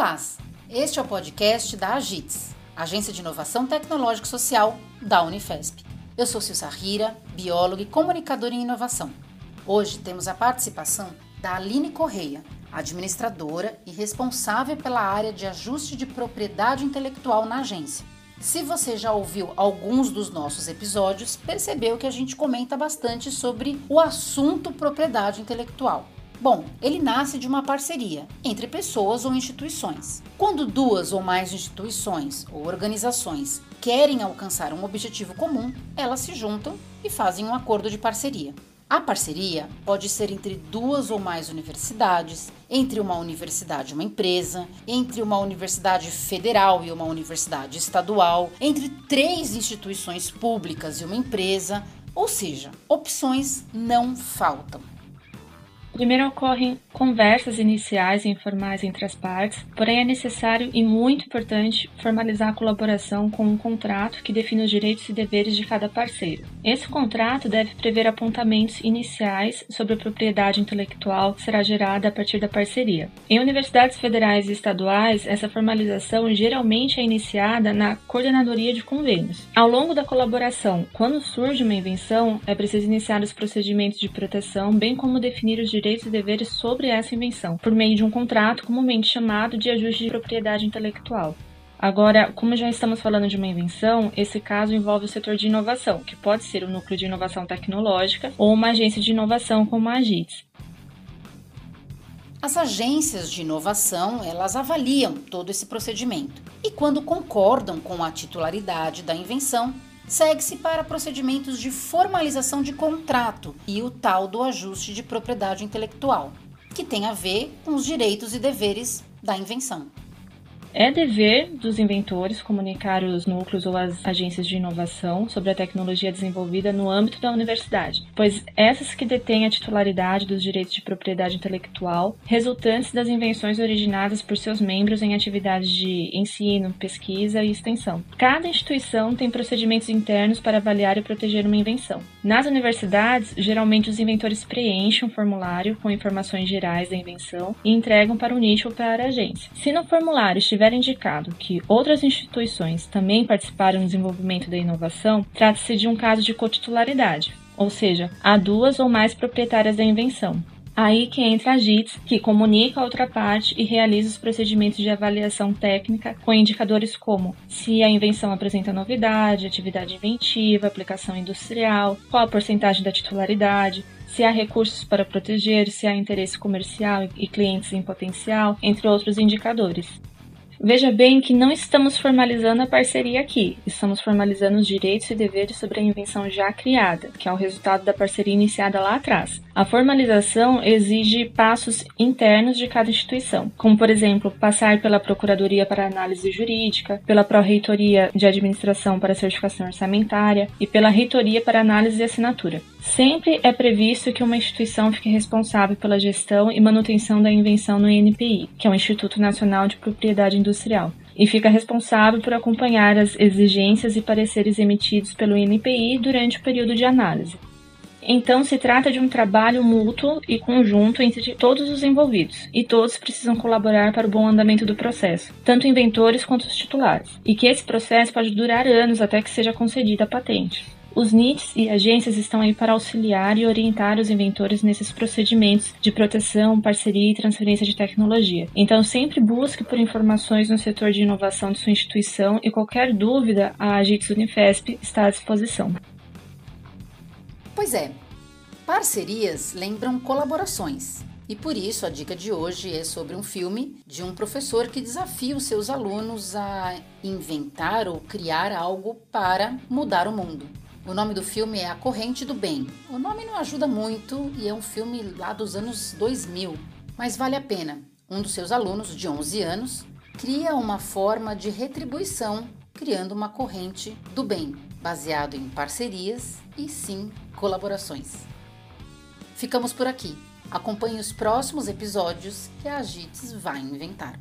Olá, este é o podcast da Agits, Agência de Inovação Tecnológica e Social da Unifesp. Eu sou Silsa Rira, bióloga e comunicadora em inovação. Hoje temos a participação da Aline Correia, administradora e responsável pela área de ajuste de propriedade intelectual na agência. Se você já ouviu alguns dos nossos episódios, percebeu que a gente comenta bastante sobre o assunto propriedade intelectual. Bom, ele nasce de uma parceria entre pessoas ou instituições. Quando duas ou mais instituições ou organizações querem alcançar um objetivo comum, elas se juntam e fazem um acordo de parceria. A parceria pode ser entre duas ou mais universidades, entre uma universidade e uma empresa, entre uma universidade federal e uma universidade estadual, entre três instituições públicas e uma empresa, ou seja, opções não faltam. Primeiro ocorrem conversas iniciais e informais entre as partes, porém é necessário e muito importante formalizar a colaboração com um contrato que define os direitos e deveres de cada parceiro. Esse contrato deve prever apontamentos iniciais sobre a propriedade intelectual que será gerada a partir da parceria. Em universidades federais e estaduais, essa formalização geralmente é iniciada na coordenadoria de convênios. Ao longo da colaboração, quando surge uma invenção, é preciso iniciar os procedimentos de proteção, bem como definir os direitos direitos e deveres sobre essa invenção, por meio de um contrato comumente chamado de ajuste de propriedade intelectual. Agora, como já estamos falando de uma invenção, esse caso envolve o setor de inovação, que pode ser o núcleo de inovação tecnológica ou uma agência de inovação como a AGITS. As agências de inovação, elas avaliam todo esse procedimento e quando concordam com a titularidade da invenção, segue-se para procedimentos de formalização de contrato e o tal do ajuste de propriedade intelectual, que tem a ver com os direitos e deveres da invenção. É dever dos inventores comunicar os núcleos ou as agências de inovação sobre a tecnologia desenvolvida no âmbito da universidade, pois essas que detêm a titularidade dos direitos de propriedade intelectual resultantes das invenções originadas por seus membros em atividades de ensino, pesquisa e extensão. Cada instituição tem procedimentos internos para avaliar e proteger uma invenção. Nas universidades, geralmente os inventores preenchem um formulário com informações gerais da invenção e entregam para o nicho ou para a agência. Se no formulário estiver tiver indicado que outras instituições também participaram do desenvolvimento da inovação, trata-se de um caso de cotitularidade, ou seja, há duas ou mais proprietárias da invenção. Aí que entra a JITS, que comunica a outra parte e realiza os procedimentos de avaliação técnica com indicadores como se a invenção apresenta novidade, atividade inventiva, aplicação industrial, qual a porcentagem da titularidade, se há recursos para proteger, se há interesse comercial e clientes em potencial, entre outros indicadores. Veja bem que não estamos formalizando a parceria aqui, estamos formalizando os direitos e deveres sobre a invenção já criada, que é o resultado da parceria iniciada lá atrás. A formalização exige passos internos de cada instituição, como, por exemplo, passar pela Procuradoria para Análise Jurídica, pela Pró-Reitoria de Administração para Certificação Orçamentária e pela Reitoria para Análise e Assinatura. Sempre é previsto que uma instituição fique responsável pela gestão e manutenção da invenção no INPI, que é o Instituto Nacional de Propriedade Industrial e fica responsável por acompanhar as exigências e pareceres emitidos pelo INPI durante o período de análise. Então, se trata de um trabalho mútuo e conjunto entre todos os envolvidos, e todos precisam colaborar para o bom andamento do processo, tanto inventores quanto os titulares, e que esse processo pode durar anos até que seja concedida a patente. Os NITs e agências estão aí para auxiliar e orientar os inventores nesses procedimentos de proteção, parceria e transferência de tecnologia. Então, sempre busque por informações no setor de inovação de sua instituição e qualquer dúvida, a Agits Unifesp está à disposição. Pois é, parcerias lembram colaborações. E por isso a dica de hoje é sobre um filme de um professor que desafia os seus alunos a inventar ou criar algo para mudar o mundo. O nome do filme é A Corrente do Bem. O nome não ajuda muito e é um filme lá dos anos 2000, mas vale a pena. Um dos seus alunos, de 11 anos, cria uma forma de retribuição criando uma corrente do bem, baseado em parcerias e sim colaborações. Ficamos por aqui. Acompanhe os próximos episódios que a Agits vai inventar.